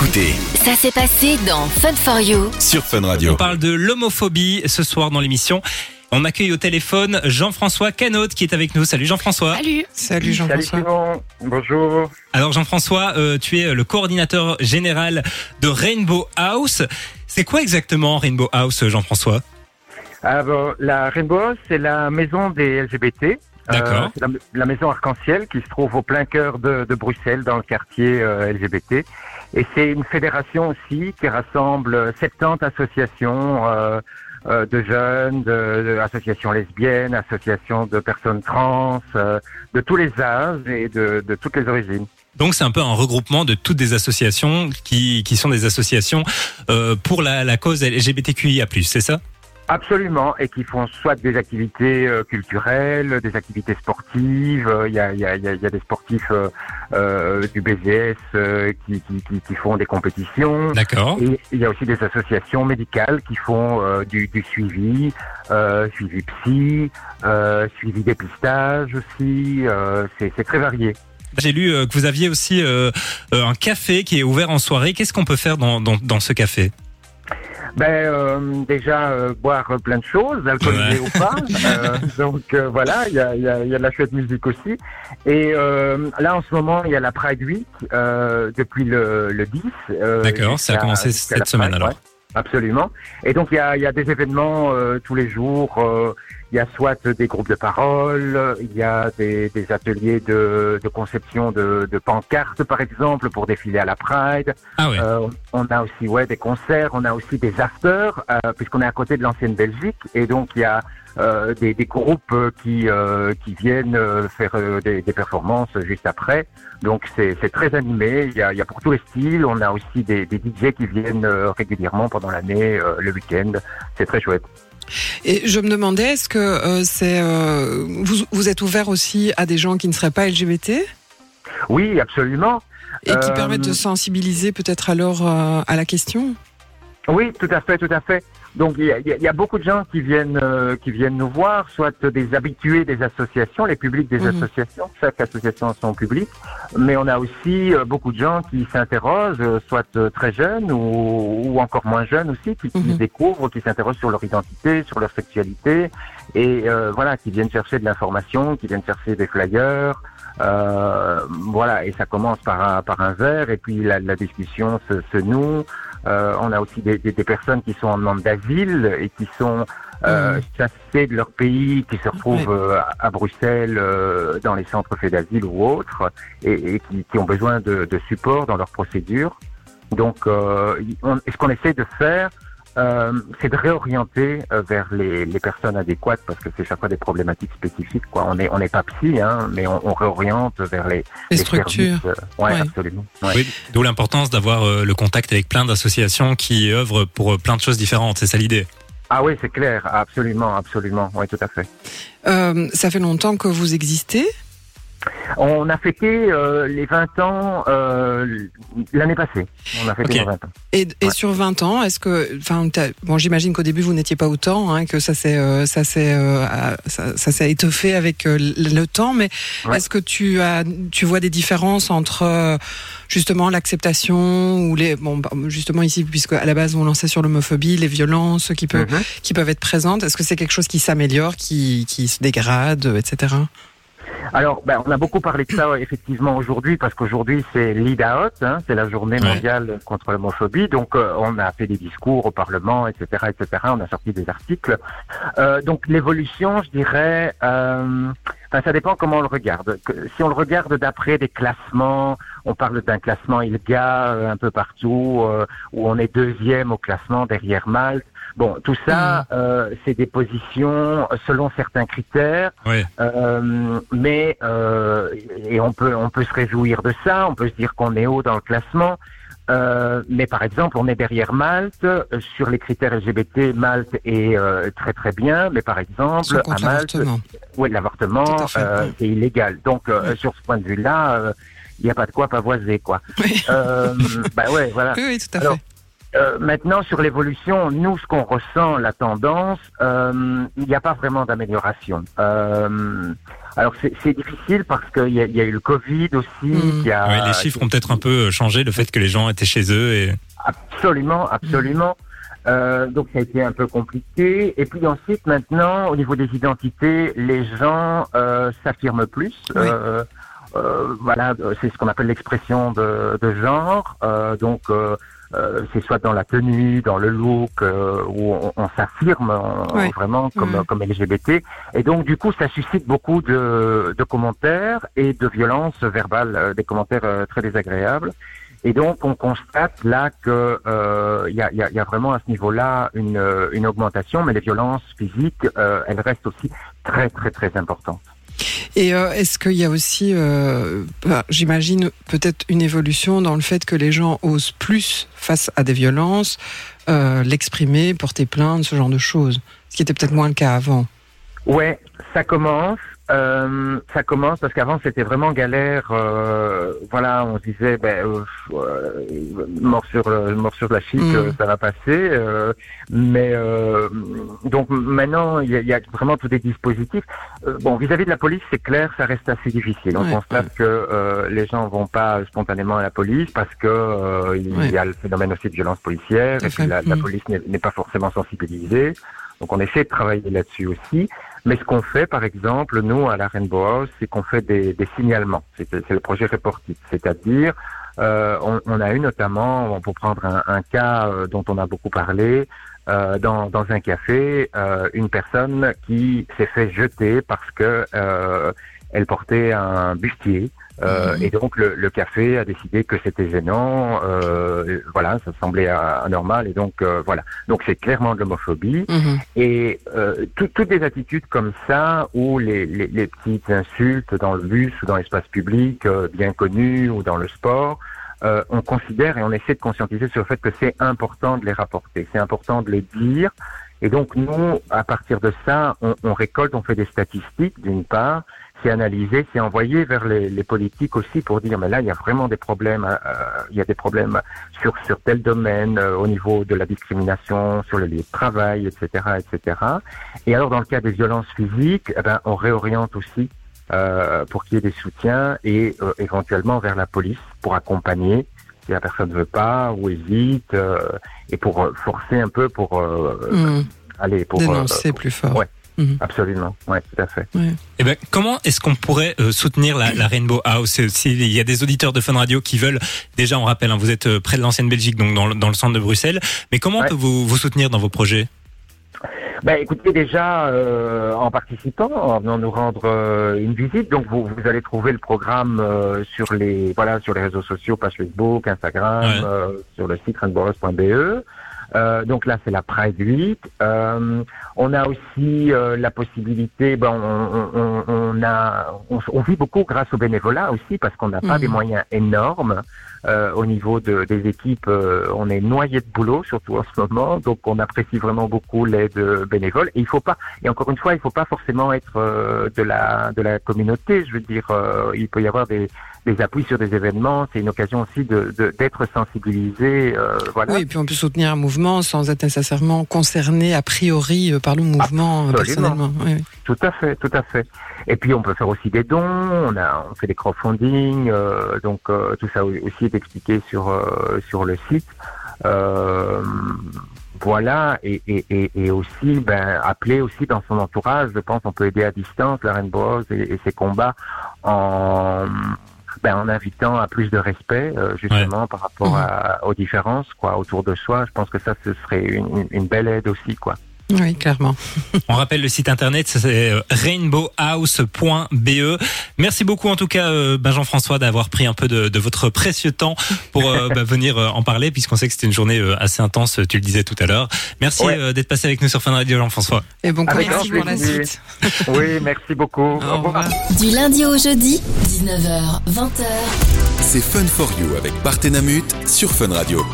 écoutez Ça s'est passé dans Fun for You. sur Fun Radio. On parle de l'homophobie ce soir dans l'émission. On accueille au téléphone Jean-François Canot qui est avec nous. Salut Jean-François. Salut. Salut Salut Jean-François. Simon, bonjour. Alors Jean-François, euh, tu es le coordinateur général de Rainbow House. C'est quoi exactement Rainbow House, Jean-François? Ah bon, la Rainbow House, c'est la maison des LGBT. D'accord. Euh, c'est la, la maison arc-en-ciel qui se trouve au plein cœur de, de Bruxelles, dans le quartier euh, LGBT. Et c'est une fédération aussi qui rassemble 70 associations euh, euh, de jeunes, de, de associations lesbiennes, associations de personnes trans, euh, de tous les âges et de, de toutes les origines. Donc c'est un peu un regroupement de toutes des associations qui, qui sont des associations euh, pour la, la cause LGBTQIA+, c'est ça? Absolument, et qui font soit des activités euh, culturelles, des activités sportives. euh, Il y, a, y, y y des sportifs euh, euh, du BZS euh, qui, qui, qui, qui font des compétitions. D'accord. Et il y a aussi des associations médicales qui font du, du suivi, suivi psy, suivi dépistage aussi. c'est très varié. J'ai lu que vous aviez aussi un café qui est ouvert en soirée. Qu'est-ce qu'on peut faire dans, dans, dans ce café? Ben euh, déjà euh, boire plein de choses, alcoolisé Ouais. ou pas. Euh, donc euh, voilà, il y a, il y, a, y a de la chouette musique aussi. Et euh, là en ce moment, il y a la Pride Week euh, depuis le, le 10. euh, D'accord, ça a commencé cette semaine, Pride, alors. ouais, absolument. Et donc il y a, il y a des événements euh, tous les jours. Il y a soit des groupes de parole, il y a des, des ateliers de, de conception de, de pancartes par exemple pour défiler à la Pride. Ah ouais. Euh, on a aussi ouais des concerts, on a aussi des afters euh, puisqu'on est à côté de l'ancienne Belgique et donc il y a euh, des, des groupes qui euh, qui viennent euh, faire euh, des, des performances juste après. Donc c'est très animé. Il y a, il y a pour tous les styles. On a aussi des, des DJ qui viennent régulièrement pendant l'année, euh, le week-end. C'est très chouette. Et je me demandais, est-ce que euh, c'est euh, vous, vous êtes ouvert aussi à des gens qui ne seraient pas LGBT Oui, absolument. et qui Euh, permettent de sensibiliser peut-être alors à la question? Oui, tout à fait, tout à fait. Donc il y y a- il y a beaucoup de gens qui viennent euh, qui viennent nous voir, soit des habitués des associations, les publics des Mhm. associations. Chaque association a son public, mais on a aussi euh, beaucoup de gens qui s'interrogent, euh, soit euh, très jeunes ou, ou encore moins jeunes aussi, qui, qui Mhm. découvrent, qui s'interrogent sur leur identité, sur leur sexualité, et euh, voilà, qui viennent chercher de l'information, qui viennent chercher des flyers. Euh, voilà, et ça commence par un, par un verre, et puis la, la discussion se, se noue. Euh, on a aussi des, des, des personnes qui sont en demande d'asile et qui sont euh, chassées de leur pays, qui se retrouvent euh, à, Bruxelles euh, dans les centres faits d'asile ou autres, et, et qui, qui ont besoin de, de support dans leur procédure. Donc, euh, on- ce qu'on essaie de faire, euh, c'est de réorienter euh, vers les, les personnes adéquates parce que c'est chaque fois des problématiques spécifiques. Quoi. On n'est on n'est pas psy, hein, mais on, on réoriente vers les, Les structures. services, euh, ouais, Ouais. absolument. Ouais. Oui, d'où l'importance d'avoir euh, le contact avec plein d'associations qui œuvrent pour plein de choses différentes. C'est ça l'idée. Ah oui, c'est clair, absolument, absolument, oui, tout à fait. Euh, Ça fait longtemps que vous existez On a fêté euh, les 20 ans euh, l'année passée. On a fêté Ok. les 20 ans. et, et Ouais. sur 20 ans, est-ce que, enfin, bon, j'imagine qu'au début vous n'étiez pas autant, hein, que ça s'est, euh, ça s'est, euh, ça, ça s'est étoffé avec euh, le temps. Mais Ouais. est-ce que tu as, tu vois des différences entre justement l'acceptation ou les, bon, bah, justement ici, puisque à la base on lançait sur l'homophobie, les violences qui peuvent, Mhm. qui peuvent être présentes. Est-ce que c'est quelque chose qui s'améliore, qui, qui se dégrade, etc. Alors, ben, on a beaucoup parlé de ça effectivement aujourd'hui parce qu'aujourd'hui c'est Out, hein, c'est la journée Ouais. mondiale contre l'homophobie. Donc, euh, on a fait des discours au Parlement, etc., etc. On a sorti des articles. Euh, donc, l'évolution, je dirais, euh, ça dépend comment on le regarde. Que- Si on le regarde d'après des classements, on parle d'un classement ILGA euh, un peu partout, euh, où on est deuxième au classement derrière Malte. Bon, tout ça, euh, c'est des positions selon certains critères. Ouais. Euh, mais euh, et on peut on peut se réjouir de ça, on peut se dire qu'on est haut dans le classement. Euh, mais par exemple, on est derrière Malte sur les critères LGBT. Malte est euh, très très bien, mais par exemple à Malte, ouais, l'avortement euh, c'est illégal. Donc euh, Ouais. sur ce point de vue-là, euh, il n'y a pas de quoi pavoiser quoi. Oui. Euh, bah ouais, voilà. Oui, oui, tout à Alors, fait. Euh, maintenant, sur l'évolution, nous, ce qu'on ressent, la tendance, euh, il n'y a pas vraiment d'amélioration. Euh, alors, c'est difficile parce qu'il y, a- il y a eu le Covid aussi. Mm. il y a- Ouais, les chiffres ont peut-être un peu changé, le fait que les gens étaient chez eux et Absolument, absolument. Euh, donc ça a été un peu compliqué. Et puis ensuite, maintenant, au niveau des identités, les gens euh, s'affirment plus. Oui. Euh, euh, voilà, c'est ce qu'on appelle l'expression de, de genre. Euh, donc euh, euh, c'est soit dans la tenue, dans le look, euh, où on, on s'affirme euh, Oui. vraiment comme, Mhm. comme LGBT. Et donc du coup, ça suscite beaucoup de, de commentaires et de violences verbales, euh, des commentaires euh, très désagréables. Et donc, on constate là que euh, il y, a, y a- y a vraiment à ce niveau-là une, euh, une augmentation, mais les violences physiques, euh, elles restent aussi très, très, très importantes. Et euh, est-ce qu'il y a aussi, euh, bah, j'imagine, peut-être une évolution dans le fait que les gens osent plus face à des violences, euh, l'exprimer, porter plainte, ce genre de choses, ce qui était peut-être moins le cas avant? Ouais, ça commence. Euh, ça commence parce qu'avant c'était vraiment galère. euh, voilà, on se disait ben euh, euh, mort sur le- mort sur la chic, Mm. euh, ça va passer. euh, mais euh, donc maintenant il y, a, y a vraiment tous des dispositifs. Euh, bon, vis-à-vis de la police, c'est clair, ça reste assez difficile. On Ouais. constate que euh, les gens vont pas spontanément à la police parce que euh, il Ouais. y a le phénomène aussi de violence policière et puis fait. la, la Mm. police n'est pas forcément sensibilisée. Donc on essaie de travailler là-dessus aussi. Mais ce qu'on fait, par exemple, nous, à la Rainbow House, c'est qu'on fait des, des signalements. C'est le projet Reportit. C'est-à-dire, euh, on, on a eu notamment, pour prendre un, un cas euh, dont on a beaucoup parlé, euh, dans, dans un café, euh, une personne qui s'est fait jeter parce que euh, elle portait un bustier. Euh. Et donc le, le café a décidé que c'était gênant. Euh, voilà, ça semblait anormal. Et donc euh, voilà. Donc c'est clairement de l'homophobie. Mhm. Et euh, tout- toutes des attitudes comme ça, où les, les, les petites insultes dans le bus ou dans l'espace public, euh, bien connu, ou dans le sport, euh, on considère et on essaie de conscientiser sur le fait que c'est important de les rapporter, c'est important de les dire. Et donc nous, à partir de ça, on, on récolte, on fait des statistiques d'une part, c'est analysé, c'est envoyé vers les, les politiques aussi pour dire mais là il y a vraiment des problèmes, euh, il y a des problèmes sur sur tel domaine euh, au niveau de la discrimination, sur le lieu de travail, etc., etc. Et alors dans le cas des violences physiques, eh ben on réoriente aussi euh, pour qu'il y ait des soutiens et euh, éventuellement vers la police pour accompagner si la personne ne veut pas ou hésite euh, et pour euh, forcer un peu pour euh, Mhm. aller pour Dénoncer plus fort. ouais. Mhm. absolument, ouais, tout à fait. Eh ben, comment est-ce qu'on pourrait euh, soutenir la, la Rainbow House? Euh, S'il y a des auditeurs de Fun Radio qui veulent, déjà on rappelle, hein, vous êtes euh, près de l'ancienne Belgique, donc dans, le- dans le centre de Bruxelles, mais comment Ouais. on peut vous, vous soutenir dans vos projets? Ben, écoutez, déjà, euh, en participant, en venant nous rendre euh, une visite, donc vous, vous allez trouver le programme euh, sur les voilà sur les réseaux sociaux, page Facebook, Instagram, Ouais. euh, sur le site rainbowhouse.be. Euh, donc là, c'est la Pride 8. Euh, on a aussi euh, la possibilité, ben, on, on, on a, on, on vit beaucoup grâce au bénévolat aussi parce qu'on n'a pas des moyens énormes euh, au niveau de, des équipes. euh, on est noyé de boulot, surtout en ce moment, donc on apprécie vraiment beaucoup l'aide euh, bénévole. Et il faut pas, et encore une fois, il faut pas forcément être euh, de la de la communauté. Je veux dire, euh, il peut y avoir des des appuis sur des événements. C'est une occasion aussi de de- d'être sensibilisé. euh, voilà. Oui, et puis on peut soutenir un mouvement sans être nécessairement concerné a priori par le mouvement Absolument. personnellement. Oui, oui. Tout à fait, tout à fait. Et puis on peut faire aussi des dons. On a, on fait des crowdfunding. euh, donc euh, tout ça aussi est expliqué sur euh, sur le site. Euh, voilà, et, et, et, et aussi, ben, appeler aussi dans son entourage. Je pense on peut aider à distance la Rainbow House et, ses combats en ben, en invitant à plus de respect euh, justement par rapport à, aux différences quoi autour de soi. Je pense que ça ce serait une, une- une belle aide aussi quoi. Oui, clairement. On rappelle le site internet, c'est euh, rainbowhouse.be. Merci beaucoup en tout cas, euh, ben Jean-François, d'avoir pris un peu de, de votre précieux temps pour euh, bah, venir en parler, puisqu'on sait que c'était une journée assez intense, tu le disais tout à l'heure. Merci Ouais. d'être passé avec nous sur Fun Radio, Jean-François. Et bon courage pour la suite. Oui, merci beaucoup. Au revoir. Du lundi au jeudi, 19h, 20h. C'est Fun for You avec Partenamut sur Fun Radio.